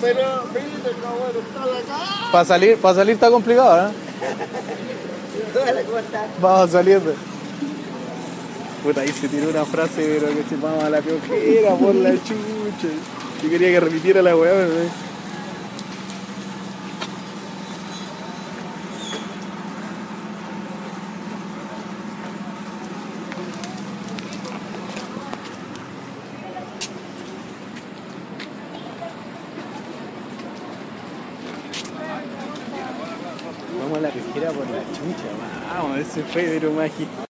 Pero, mire, cabrón, está la cara. Para salir, para salir está complicado, ¿eh? Dale, ¿cómo estás? Vamos saliendo. Puta, ahí se tiró una frase, pero que se vamos a la peojera por la chucha. Yo quería que repitiera la weá, pero... Vamos a la pesquera por la chucha, vamos, ese fue mágico.